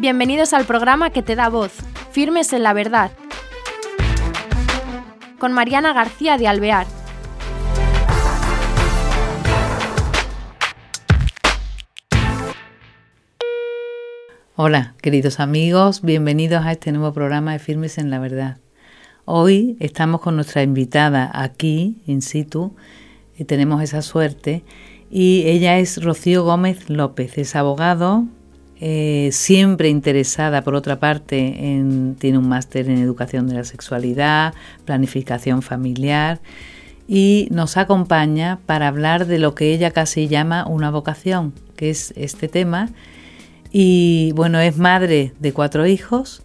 Bienvenidos al programa que te da voz, Firmes en la Verdad, con Mariana García de Alvear. Hola, queridos amigos, bienvenidos a este nuevo programa de Firmes en la Verdad. Hoy estamos con nuestra invitada aquí, in situ, y tenemos esa suerte, y ella es Rocío Gómez López, es abogado, eh, siempre interesada, por otra parte, en, tiene un máster en educación de la sexualidad, planificación familiar y nos acompaña para hablar de lo que ella casi llama una vocación, que es este tema. Y bueno, es madre de cuatro hijos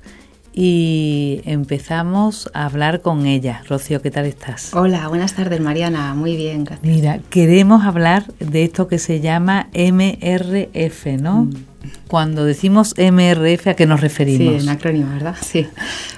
y empezamos a hablar con ella. Rocío, ¿qué tal estás? Hola, buenas tardes Mariana, muy bien, gracias. Mira, queremos hablar de esto que se llama MRF, ¿no? Mm. Cuando decimos MRF, ¿a qué nos referimos? Sí, un acrónimo, ¿verdad? Sí.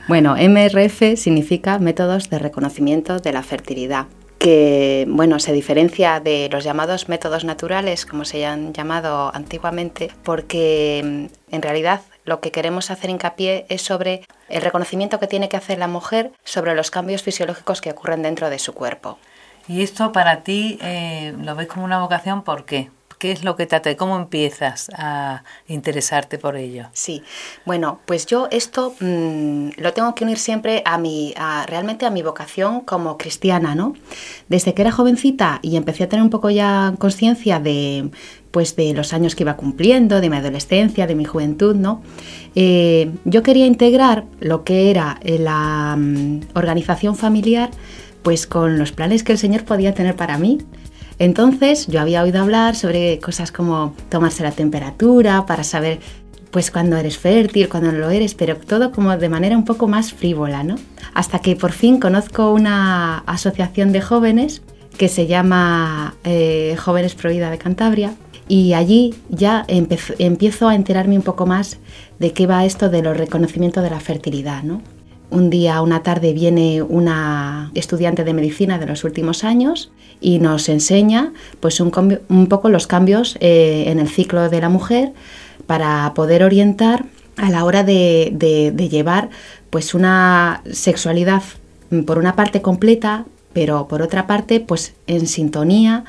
Bueno, MRF significa Métodos de Reconocimiento de la Fertilidad que bueno, se diferencia de los llamados métodos naturales, como se han llamado antiguamente, porque mm, en realidad lo que queremos hacer hincapié es sobre el reconocimiento que tiene que hacer la mujer sobre los cambios fisiológicos que ocurren dentro de su cuerpo. ¿Y esto para ti eh, lo ves como una vocación? ¿Por qué? ¿Qué es lo que te atrae? ¿Cómo empiezas a interesarte por ello? Sí, bueno, pues yo esto mm, lo tengo que unir siempre a mi, realmente a mi vocación como cristiana, ¿no? Desde que era jovencita y empecé a tener un poco ya conciencia de, pues de los años que iba cumpliendo, de mi adolescencia, de mi juventud, ¿no? Eh, yo quería integrar lo que era eh, la mm, organización familiar, pues con los planes que el Señor podía tener para mí. Entonces yo había oído hablar sobre cosas como tomarse la temperatura para saber pues cuando eres fértil, cuando no lo eres, pero todo como de manera un poco más frívola, ¿no? Hasta que por fin conozco una asociación de jóvenes que se llama eh, Jóvenes Prohibida de Cantabria y allí ya empiezo a enterarme un poco más de qué va esto de los reconocimientos de la fertilidad, ¿no? Un día, una tarde, viene una estudiante de medicina de los últimos años y nos enseña pues, un, poco los cambios eh, en el ciclo de la mujer para poder orientar a la hora de, llevar pues, una sexualidad por una parte completa, pero por otra parte pues, en sintonía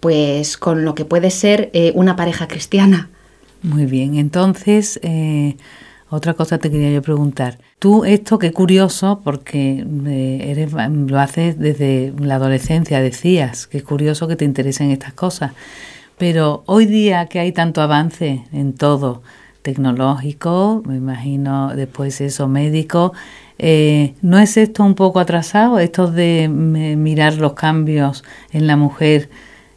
pues, con lo que puede ser eh, una pareja cristiana. Muy bien, entonces... Eh, otra cosa te quería yo preguntar. Tú esto, qué curioso, porque eh, eres, lo haces desde la adolescencia, decías, qué curioso que te interesen estas cosas. Pero hoy día que hay tanto avance en todo, tecnológico, me imagino después eso, médico, eh, ¿no es esto un poco atrasado, esto de mirar los cambios en la mujer?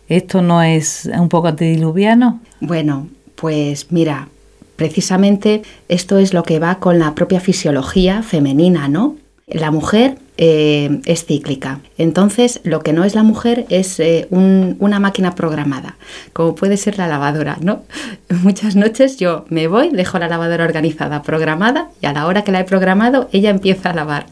¿Esto no es un poco antediluviano? Bueno, pues mira, Precisamente esto es lo que va con la propia fisiología femenina, ¿no? La mujer eh, es cíclica. Entonces, lo que no es la mujer es eh, una máquina programada, como puede ser la lavadora, ¿no? Muchas noches yo me voy, dejo la lavadora organizada, programada, y a la hora que la he programado, ella empieza a lavar.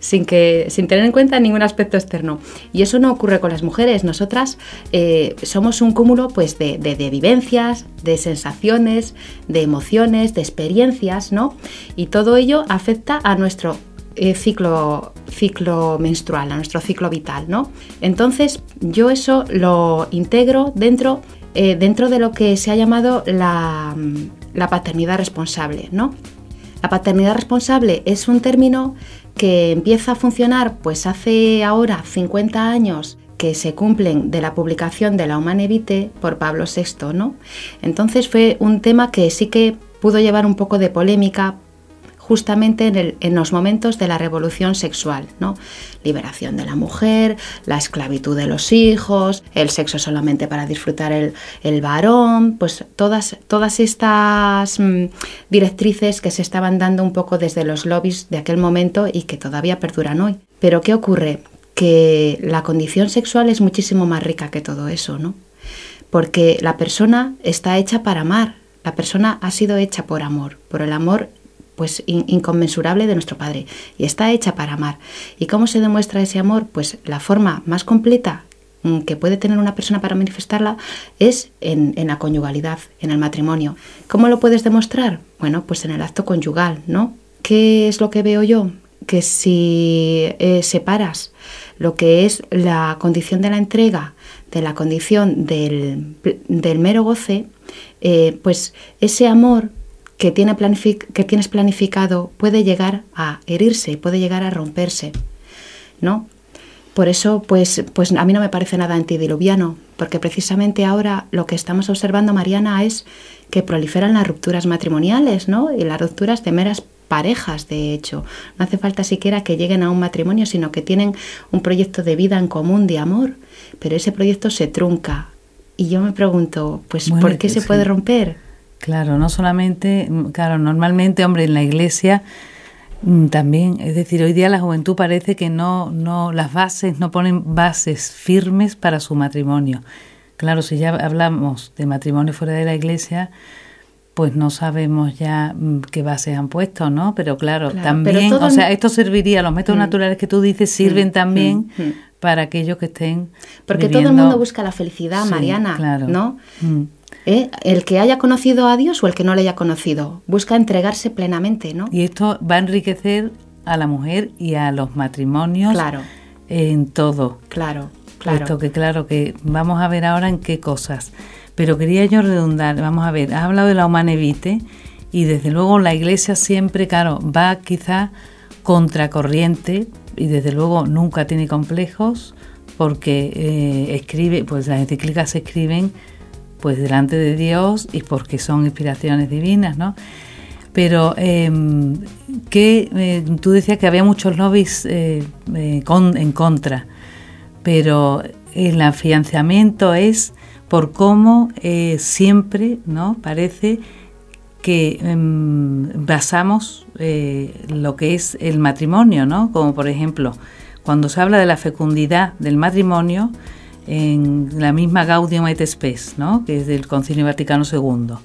Sin, que, sin tener en cuenta ningún aspecto externo. Y eso no ocurre con las mujeres. Nosotras eh, somos un cúmulo pues, de, vivencias, de sensaciones, de emociones, de experiencias, ¿no? Y todo ello afecta a nuestro eh, ciclo, ciclo menstrual, a nuestro ciclo vital, ¿no? Entonces, yo eso lo integro dentro, eh, dentro de lo que se ha llamado la, la paternidad responsable, ¿no? La paternidad responsable es un término que empieza a funcionar pues hace ahora 50 años que se cumplen de la publicación de la Humane Vitae por Pablo VI, ¿no? Entonces fue un tema que sí que pudo llevar un poco de polémica justamente en, los momentos de la revolución sexual, ¿no? Liberación de la mujer, la esclavitud de los hijos, el sexo solamente para disfrutar el, varón, pues todas, todas estas mm, directrices que se estaban dando un poco desde los lobbies de aquel momento y que todavía perduran hoy. Pero ¿qué ocurre? Que la condición sexual es muchísimo más rica que todo eso, ¿no? Porque la persona está hecha para amar, la persona ha sido hecha por amor, por el amor pues inconmensurable de nuestro Padre y está hecha para amar. ¿Y cómo se demuestra ese amor? Pues la forma más completa mm, que puede tener una persona para manifestarla es en, la conyugalidad, en el matrimonio. ¿Cómo lo puedes demostrar? Bueno, pues en el acto conyugal, ¿no? ¿Qué es lo que veo yo? Que si eh, separas lo que es la condición de la entrega de la condición del, mero goce, eh, pues ese amor que, tiene que tienes planificado puede llegar a herirse, puede llegar a romperse, ¿no? Por eso, pues, pues a mí no me parece nada antidiluviano, porque precisamente ahora lo que estamos observando, Mariana, es que proliferan las rupturas matrimoniales, ¿no? Y las rupturas de meras parejas, de hecho. No hace falta siquiera que lleguen a un matrimonio, sino que tienen un proyecto de vida en común, de amor, pero ese proyecto se trunca. Y yo me pregunto, pues, ¿por qué se puede romper? Claro, no solamente, claro, normalmente, hombre, en la iglesia mm, también, es decir, hoy día la juventud parece que no, no, las bases, no ponen bases firmes para su matrimonio. Claro, si ya hablamos de matrimonio fuera de la iglesia, pues no sabemos ya mm, qué bases han puesto, ¿no? Pero claro, también, o sea, esto serviría, los métodos mm. naturales que tú dices sirven también para aquellos que estén. Porque todo el mundo busca la felicidad, Mariana, claro. ¿no? ¿Eh? El que haya conocido a Dios o el que no le haya conocido. Busca entregarse plenamente, ¿no? Y esto va a enriquecer a la mujer y a los matrimonios claro. en todo. Claro, claro. Esto que claro, que vamos a ver ahora en qué cosas. Pero quería yo redundar, vamos a ver, has hablado de la humanevite y desde luego la iglesia siempre, claro, va quizá contracorriente y desde luego nunca tiene complejos porque eh, escribe, pues las encíclicas se escriben pues delante de Dios y porque son inspiraciones divinas, ¿no? Pero em, que eh, tú decías que había muchos lobbies eh, eh, en contra, pero el afianzamiento es por cómo siempre, ¿no? Parece que em, basamos lo que es el matrimonio, ¿no? Como por ejemplo, cuando se habla de la fecundidad del matrimonio, en la misma Gaudium et Spes, ¿no? que es del Concilio Vaticano II.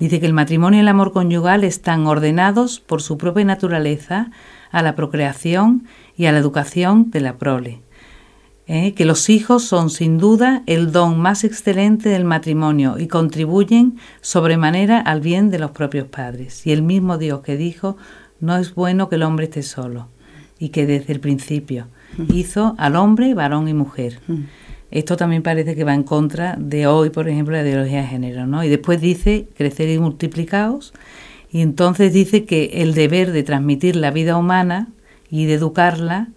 Dice que el matrimonio y el amor conyugal están ordenados por su propia naturaleza a la procreación y a la educación de la prole. ¿eh? Que los hijos son sin duda el don más excelente del matrimonio y contribuyen sobremanera al bien de los propios padres. Y el mismo Dios que dijo, no es bueno que el hombre esté solo, y que desde el principio hizo al hombre varón y mujer. Esto también parece que va en contra de hoy, por ejemplo, la ideología de género, ¿no? Y después dice crecer y multiplicaos, y entonces dice que el deber de transmitir la vida humana y de educarla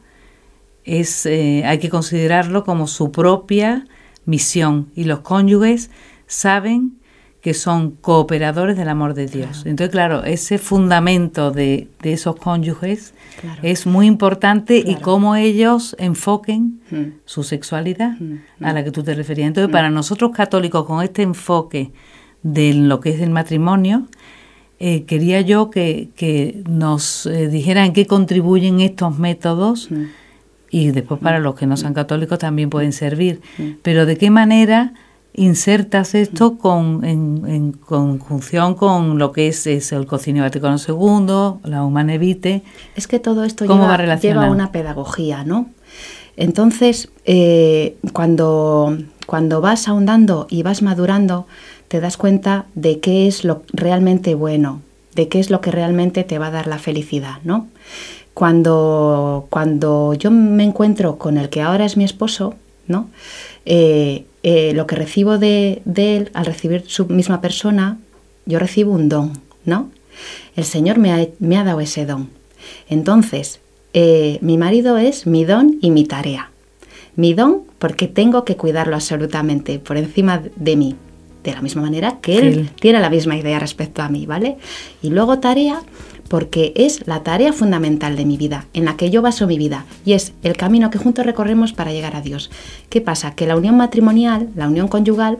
es eh, hay que considerarlo como su propia misión y los cónyuges saben que son cooperadores del amor de Dios. Entonces, claro, ese fundamento de, esos cónyuges es muy importante y cómo ellos enfoquen hmm. su sexualidad hmm. a la que tú te referías. Entonces, hmm. para nosotros católicos, con este enfoque de lo que es el matrimonio, eh, quería yo que, nos eh, dijeran en qué contribuyen estos métodos y después para los que no sean católicos también pueden servir, pero de qué manera insertas esto con, en, conjunción con lo que es, el Cocinio Vaticano II, la Humanevite. Es que todo esto lleva, lleva, una pedagogía, ¿no? Entonces, eh, cuando, cuando vas ahondando y vas madurando, te das cuenta de qué es lo realmente bueno, de qué es lo que realmente te va a dar la felicidad, ¿no? Cuando, cuando yo me encuentro con el que ahora es mi esposo, ¿no? Eh, eh, lo que recibo de, él, al recibir su misma persona, yo recibo un don, ¿no? El Señor me ha, dado ese don. Entonces, eh, mi marido es mi don y mi tarea. Mi don porque tengo que cuidarlo absolutamente por encima de mí, de la misma manera que él tiene la misma idea respecto a mí, ¿vale? Y luego tarea porque es la tarea fundamental de mi vida, en la que yo baso mi vida, y es el camino que juntos recorremos para llegar a Dios. ¿Qué pasa? Que la unión matrimonial, la unión conyugal,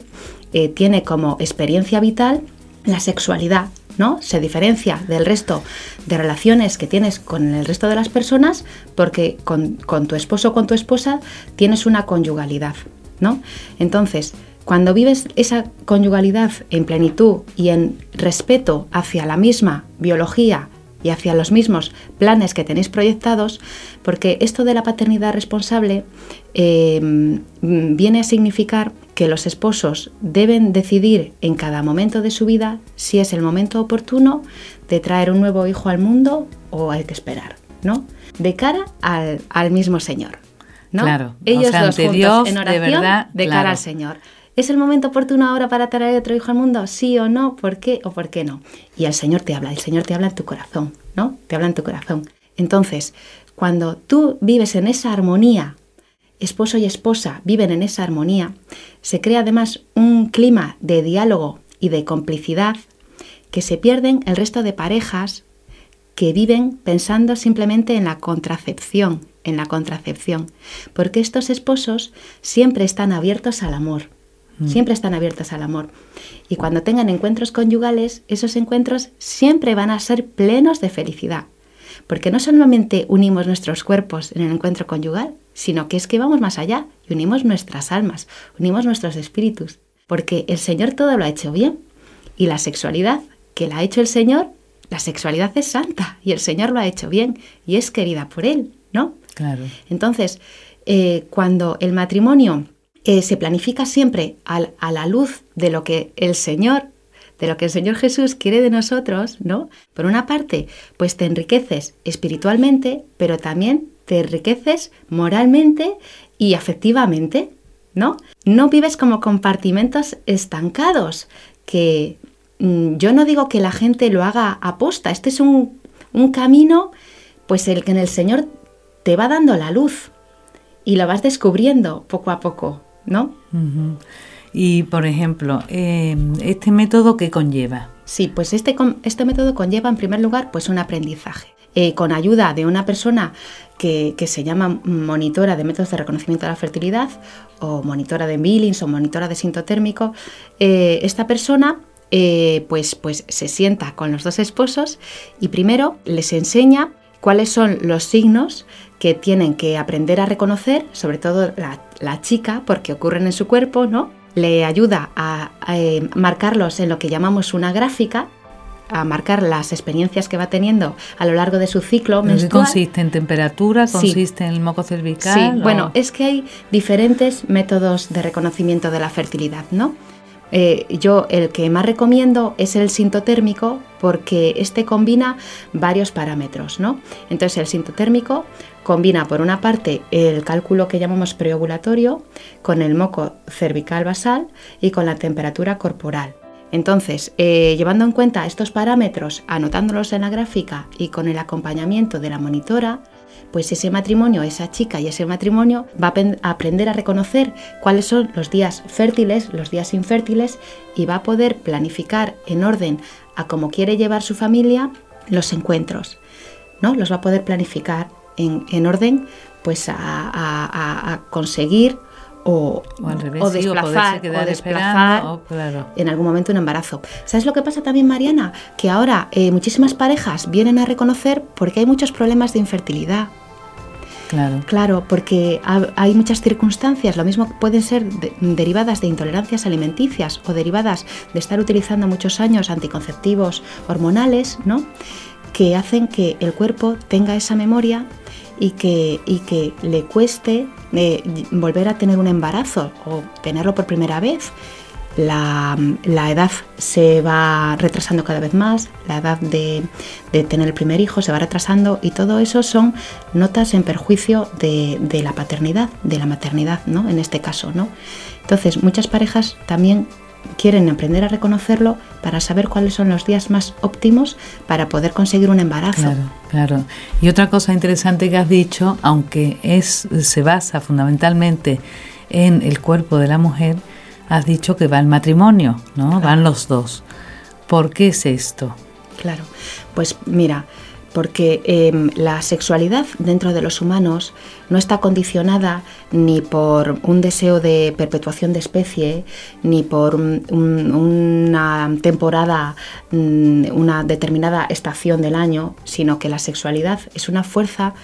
eh, tiene como experiencia vital la sexualidad, ¿no? Se diferencia del resto de relaciones que tienes con el resto de las personas porque con, con tu esposo o con tu esposa tienes una conyugalidad, ¿no? Entonces, cuando vives esa conyugalidad en plenitud y en respeto hacia la misma biología, y hacia los mismos planes que tenéis proyectados, porque esto de la paternidad responsable eh, viene a significar que los esposos deben decidir en cada momento de su vida si es el momento oportuno de traer un nuevo hijo al mundo o hay que esperar, ¿no? De cara al, mismo Señor. ¿no? Claro, ellos dos juntos en oración de, verdad, de cara al Señor. ¿Es el momento oportuno ahora para traer otro hijo al mundo? Sí o no, ¿por qué o por qué no? Y el Señor te habla, el Señor te habla en tu corazón, ¿no? Te habla en tu corazón. Entonces, cuando tú vives en esa armonía, esposo y esposa viven en esa armonía, se crea además un clima de diálogo y de complicidad que se pierden el resto de parejas que viven pensando simplemente en la contracepción, en la contracepción, porque estos esposos siempre están abiertos al amor Mm. Siempre están abiertas al amor. Y cuando tengan encuentros conyugales, esos encuentros siempre van a ser plenos de felicidad. Porque no solamente unimos nuestros cuerpos en el encuentro conyugal, sino que es que vamos más allá y unimos nuestras almas, unimos nuestros espíritus. Porque el Señor todo lo ha hecho bien. Y la sexualidad que la ha hecho el Señor, la sexualidad es santa y el Señor lo ha hecho bien y es querida por Él, ¿no? Claro. Entonces, eh, cuando el matrimonio eh, se planifica siempre a la luz de lo que el Señor, de lo que el Señor Jesús quiere de nosotros, ¿no? Por una parte, pues te enriqueces espiritualmente, pero también te enriqueces moralmente y afectivamente, ¿no? No vives como compartimentos estancados, que mm, yo no digo que la gente lo haga aposta, este es un, un camino, pues el que en el Señor te va dando la luz y lo vas descubriendo poco a poco. ¿No? Y, por ejemplo, em, ¿este método qué conlleva? Sí, pues este, este método conlleva, en primer lugar, pues un aprendizaje. Eh, con ayuda de una persona que, se llama monitora de métodos de reconocimiento de la fertilidad o monitora de Billings o monitora de sintotérmico, eh, esta persona eh, pues, pues se sienta con los dos esposos y primero les enseña cuáles son los signos que tienen que aprender a reconocer, sobre todo la, chica, porque ocurren en su cuerpo, ¿no? Le ayuda a, eh, marcarlos en lo que llamamos una gráfica, a marcar las experiencias que va teniendo a lo largo de su ciclo menstrual. ¿Consiste en temperatura? ¿Consiste en el moco cervical? Sí, bueno, es que hay diferentes métodos de reconocimiento de la fertilidad, ¿no? Eh, yo el que más recomiendo es el sintotérmico porque este combina varios parámetros, ¿no? Entonces el sintotérmico combina por una parte el cálculo que llamamos preovulatorio con el moco cervical basal y con la temperatura corporal. Entonces, eh, llevando en cuenta estos parámetros, anotándolos en la gráfica y con el acompañamiento de la monitora, pues ese matrimonio, esa chica y ese matrimonio va a aprender a reconocer cuáles son los días fértiles, los días infértiles y va a poder planificar en orden a cómo quiere llevar su familia los encuentros. ¿no? Los va a poder planificar en, orden pues a, conseguir o, o, desplazar, en algún momento un embarazo. ¿Sabes lo que pasa también, Mariana? Que ahora eh, muchísimas parejas vienen a reconocer porque hay muchos problemas de infertilidad. Claro. Claro, porque hay muchas circunstancias, lo mismo pueden ser derivadas de intolerancias alimenticias o derivadas de estar utilizando muchos años anticonceptivos hormonales, ¿no? Que hacen que el cuerpo tenga esa memoria y que, y que le cueste eh, volver a tener un embarazo o tenerlo por primera vez. La, edad se va retrasando cada vez más, la edad de, tener el primer hijo se va retrasando y todo eso son notas en perjuicio de, de, la paternidad, de la maternidad, ¿no? En este caso, ¿no? Entonces, muchas parejas también quieren aprender a reconocerlo para saber cuáles son los días más óptimos para poder conseguir un embarazo. Claro, claro. Y otra cosa interesante que has dicho, aunque es se basa fundamentalmente en el cuerpo de la mujer, has dicho que va el matrimonio, ¿no? Van los dos. ¿Por qué es esto? Claro. Pues mira, porque em, la sexualidad dentro de los humanos no está condicionada ni por un deseo de perpetuación de especie, ni por una temporada, mm, una determinada estación del año, sino que la sexualidad es una fuerza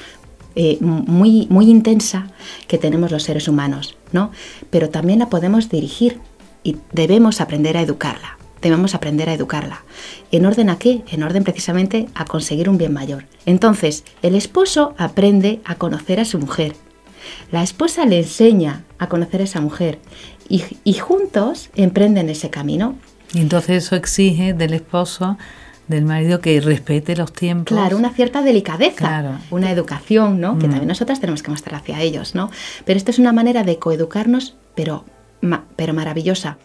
eh, muy, muy intensa que tenemos los seres humanos, ¿no? Pero también la podemos dirigir y debemos aprender a educarla debemos aprender a educarla. ¿En orden a qué? En orden precisamente a conseguir un bien mayor. Entonces, el esposo aprende a conocer a su mujer. La esposa le enseña a conocer a esa mujer y, y juntos emprenden ese camino. Y entonces eso exige del esposo del marido que respete los tiempos. Claro, una cierta delicadeza, una educación, ¿no? Que mm. también nosotras tenemos que mostrar hacia ellos, ¿no? Pero esto es una manera de coeducarnos, pero, pero maravillosa.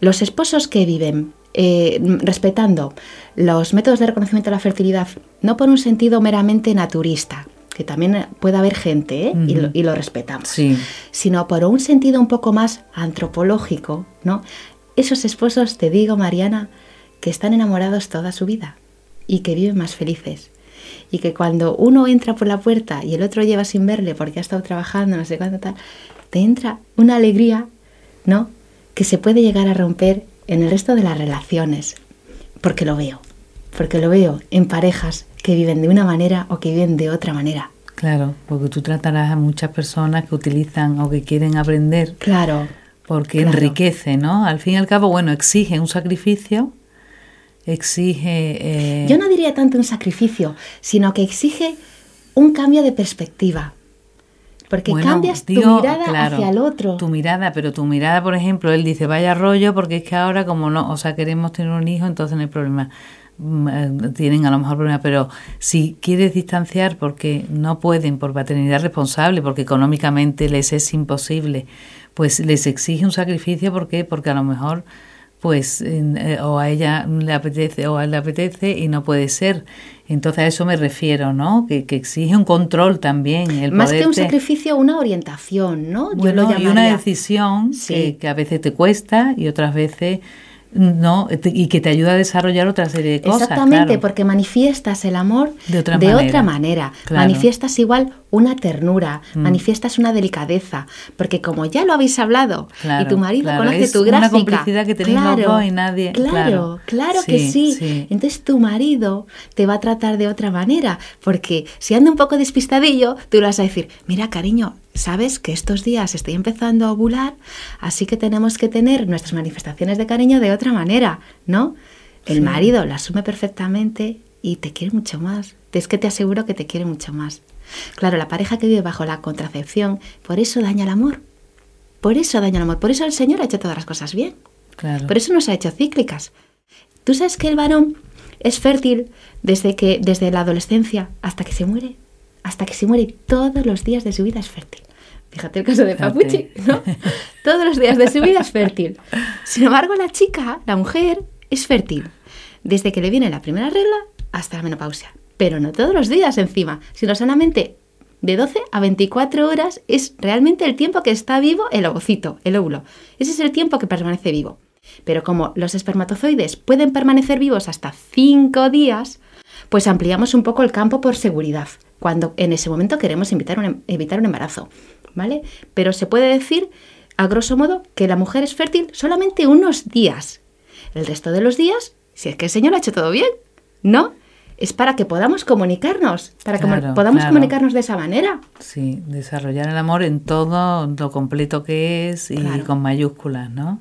Los esposos que viven eh, respetando los métodos de reconocimiento de la fertilidad, no por un sentido meramente naturista, que también puede haber gente ¿eh? y, lo, respetamos, sino por un sentido un poco más antropológico, ¿no? Esos esposos, te digo, Mariana, que están enamorados toda su vida y que viven más felices. Y que cuando uno entra por la puerta y el otro lleva sin verle porque ha estado trabajando, no sé cuánto tal, te entra una alegría, ¿no? Que se puede llegar a romper en el resto de las relaciones. Porque lo veo. Porque lo veo en parejas que viven de una manera o que viven de otra manera. Claro, porque tú tratarás a muchas personas que utilizan o que quieren aprender. Claro. Porque enriquece, ¿no? Al fin y al cabo, bueno, exige un sacrificio, exige... Eh, Yo no diría tanto un sacrificio, sino que exige un cambio de perspectiva. Porque cambias tu mirada hacia el otro. Tu mirada, pero tu mirada, por ejemplo, él dice, vaya rollo, porque es que ahora como no, o sea, queremos tener un hijo, entonces no hay problema. Mm, eh, tienen a lo mejor problema, pero si quieres distanciar porque no pueden por paternidad responsable, porque económicamente les es imposible, pues les exige un sacrificio, ¿por qué? Porque a lo mejor pues eh, o a ella le apetece o a él le apetece y no puede ser. Entonces a eso me refiero, ¿no? Que, que exige un control también. El Más que un sacrificio, una orientación, ¿no? Yo lo llamaría... y una decisión que, que, a veces te cuesta y otras veces no y que te ayuda a desarrollar otra serie de cosas. Exactamente, porque manifiestas el amor de otra manera. Manifiestas igual una ternura, mm. manifiestas una delicadeza, porque como ya lo habéis hablado y tu marido conoce tu gráfica, una complicidad que tenéis claro, y nadie. Claro, claro, que sí. Entonces tu marido te va a tratar de otra manera, porque si anda un poco despistadillo, tú le vas a decir, mira cariño, sabes que estos días estoy empezando a ovular, así que tenemos que tener nuestras manifestaciones de cariño de otra manera, ¿no? El marido lo asume perfectamente y te quiere mucho más. Es que te aseguro que te quiere mucho más. Claro, la pareja que vive bajo la contracepción, por eso daña el amor. Por eso daña el amor. Por eso el Señor ha hecho todas las cosas bien. Claro. Por eso nos ha hecho cíclicas. ¿Tú sabes que el varón es fértil desde que desde la adolescencia hasta que se muere? Hasta que se muere todos los días de su vida es fértil. Fíjate el caso de Papuchi, ¿no? Todos los días de su vida es fértil. Sin embargo, la chica, la mujer, es fértil desde que le viene la primera regla hasta la menopausia. Pero no todos los días encima, sino solamente de 12 a 24 horas es realmente el tiempo que está vivo el ovocito, el óvulo. Ese es el tiempo que permanece vivo. Pero como los espermatozoides pueden permanecer vivos hasta 5 días, pues ampliamos un poco el campo por seguridad, cuando en ese momento queremos evitar un, em, evitar un embarazo. ¿vale? Pero se puede decir, a grosso modo, que la mujer es fértil solamente unos días. El resto de los días, si es que el Señor ha hecho todo bien, ¿no? Es para que podamos comunicarnos, para que podamos comunicarnos de esa manera. Sí, desarrollar el amor en todo lo completo que es y con mayúsculas, ¿no?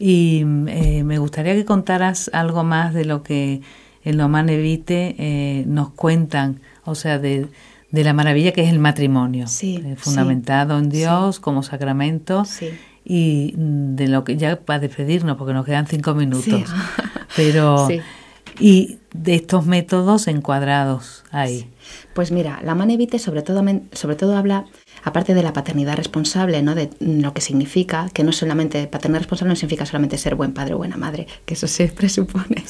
Y eh, me gustaría que contaras algo más de lo que en lo Evite eh, nos cuentan, o sea, de, de la maravilla que es el matrimonio, eh, fundamentado en Dios como sacramento y de lo que ya para despedirnos porque nos quedan cinco minutos, pero y de estos métodos encuadrados ahí. Pues mira, la Manevite sobre todo, sobre todo habla, aparte de la paternidad responsable, ¿no? de lo que significa, que no solamente, paternidad responsable no significa solamente ser buen padre o buena madre, que eso se presupone,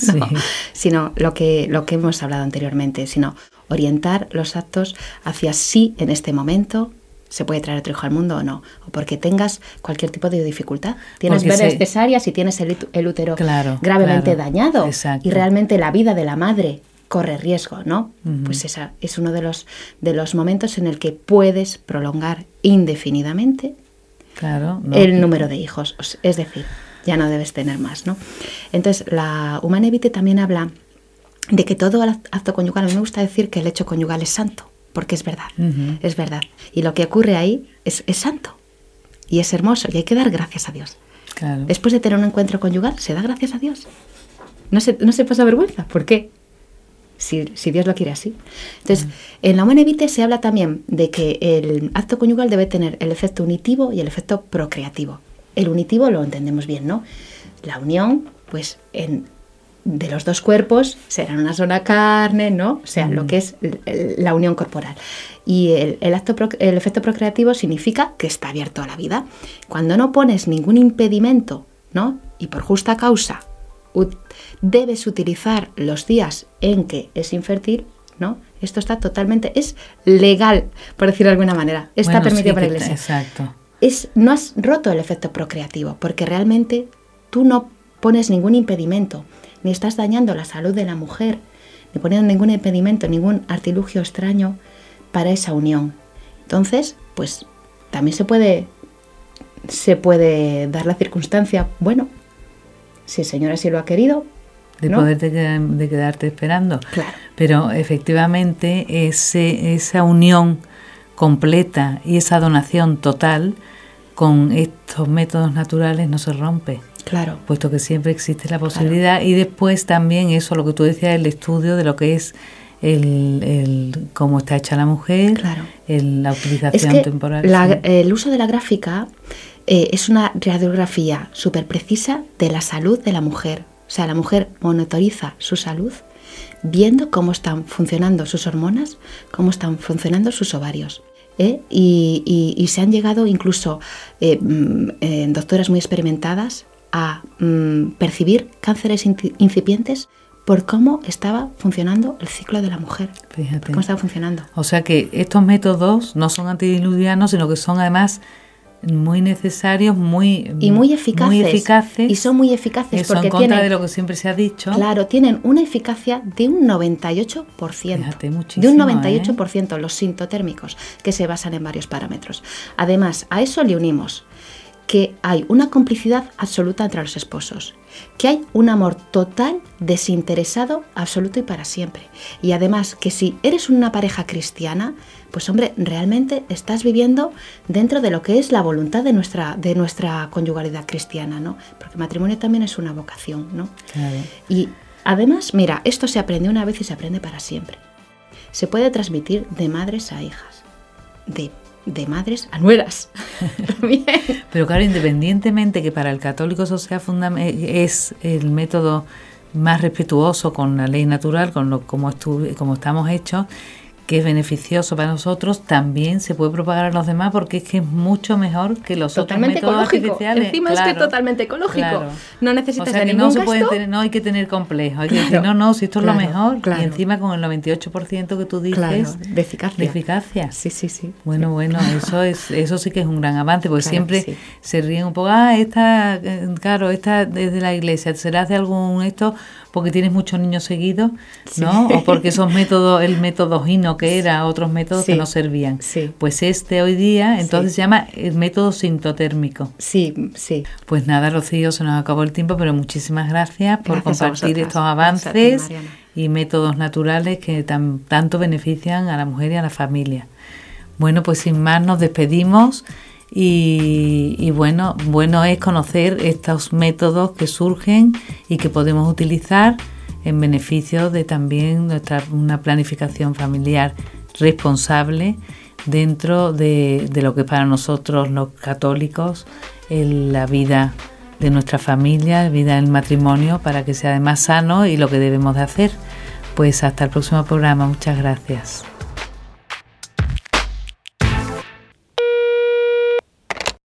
sino lo que, lo que hemos hablado anteriormente, sino orientar los actos hacia sí en este momento, se puede traer otro hijo al mundo o no, o porque tengas cualquier tipo de dificultad. Tienes venas cesáreas y tienes el, útero gravemente dañado y realmente la vida de la madre corre riesgo, ¿no? Pues esa es uno de los, de los momentos en el que puedes prolongar indefinidamente el número de hijos, es decir, ya no debes tener más, ¿no? Entonces, la Humanevite también habla de que todo acto conyugal, a mí me gusta decir que el hecho conyugal es santo, porque es verdad, es verdad. Y lo que ocurre ahí es, es, santo y es hermoso y hay que dar gracias a Dios. Después de tener un encuentro conyugal, se da gracias a Dios. no se, no se pasa vergüenza. ¿Por qué? Si, si Dios lo quiere así. Entonces, en la Vitae se habla también de que el acto conyugal debe tener el efecto unitivo y el efecto procreativo. El unitivo lo entendemos bien, ¿no? La unión, pues, en, de los dos cuerpos será una sola carne, ¿no? O sea, lo que es la unión corporal. Y el, el acto pro- el efecto procreativo significa que está abierto a la vida. Cuando no pones ningún impedimento, ¿no? Y por justa causa debes utilizar los días en que es infértil, ¿no? Esto está totalmente, es legal, por decirlo de alguna manera. Está Bueno, permitido sí por la iglesia Exacto. es, no has roto el efecto procreativo, porque realmente tú no pones ningún impedimento, ni estás dañando la salud de la mujer, ni poniendo ningún impedimento, ningún artilugio extraño para esa unión. Entonces, pues también se puede, se puede dar la circunstancia, bueno, si el Señor así lo ha querido, De ¿no? poderte quedar- de quedarte esperando. Claro. Pero efectivamente ese, esa unión completa y esa donación total con estos métodos naturales no se rompe, claro, puesto que siempre existe la posibilidad. Y después también eso, lo que tú decías, el estudio de lo que es el, el cómo está hecha la mujer, Claro. el- la Es utilización que temporal. la- sí. el uso de la gráfica eh, es una radiografía súper precisa de la salud de la mujer. O sea, la mujer monitoriza su salud viendo cómo están funcionando sus hormonas, cómo están funcionando sus ovarios. ¿eh? Y, y- y se han llegado incluso eh, mm, eh, doctoras muy experimentadas a mm, percibir cánceres inci- incipientes por cómo estaba funcionando el ciclo de la mujer. Fíjate. Cómo estaba funcionando. O sea que estos métodos no son antidiluvianos, sino que son además muy necesarios, muy, y muy eficaces. muy eficaces. Y son muy eficaces Eso porque en contra tienen, de lo que siempre se ha dicho. claro, tienen una eficacia de un 98%. Fíjate, de un muchísimo, ¿eh? 98% los sintotérmicos, que se basan en varios parámetros. Además, a eso le unimos que hay una complicidad absoluta entre los esposos, que hay un amor total, desinteresado, absoluto y para siempre. Y además que si eres una pareja cristiana, pues hombre, realmente estás viviendo dentro de lo que es la voluntad de nuestra, de nuestra conyugalidad cristiana, ¿no? Porque matrimonio también es una vocación, ¿no? Claro. Y además, mira, esto se aprende una vez y se aprende para siempre. Se puede transmitir de madres a hijas, de, de madres a nueras. Pero claro, independientemente que para el católico eso sea eh, es el método más respetuoso con la ley natural, con lo como, como estamos hechos, que es beneficioso para nosotros, también se puede propagar a los demás porque es que es mucho mejor que los Totalmente otros métodos ecológico. artificiales. Encima es que totalmente ecológico. claro. No necesitas o sea de que ningún no se tener, no hay que tener complejo, hay que decir, no, no, si esto es lo mejor, y encima con el 98% que tú dices de eficacia. de eficacia. Sí, sí, sí. Bueno, bueno, eso es eso sí que es un gran avance, porque siempre sí. se ríen un poco, ah, esta, eh, claro, esta desde la iglesia, ¿será de algún esto porque tienes muchos niños seguidos, Sí. no? O porque esos métodos, el método gino que era, otros métodos que no servían. Sí. Pues este hoy día, entonces se llama el método sintotérmico. Sí, sí. Pues nada, Rocío, se nos acabó el tiempo, pero muchísimas gracias por Gracias compartir estos ti, avances y métodos naturales que tan, tanto benefician a la mujer y a la familia. Bueno, pues sin más nos despedimos y, bueno, bueno es conocer estos métodos que surgen y que podemos utilizar en beneficio de también nuestra una planificación familiar responsable dentro de, de lo que para nosotros los católicos es la vida de nuestra familia, la vida del matrimonio, para que sea además sano y lo que debemos de hacer. Pues hasta el próximo programa. Muchas gracias.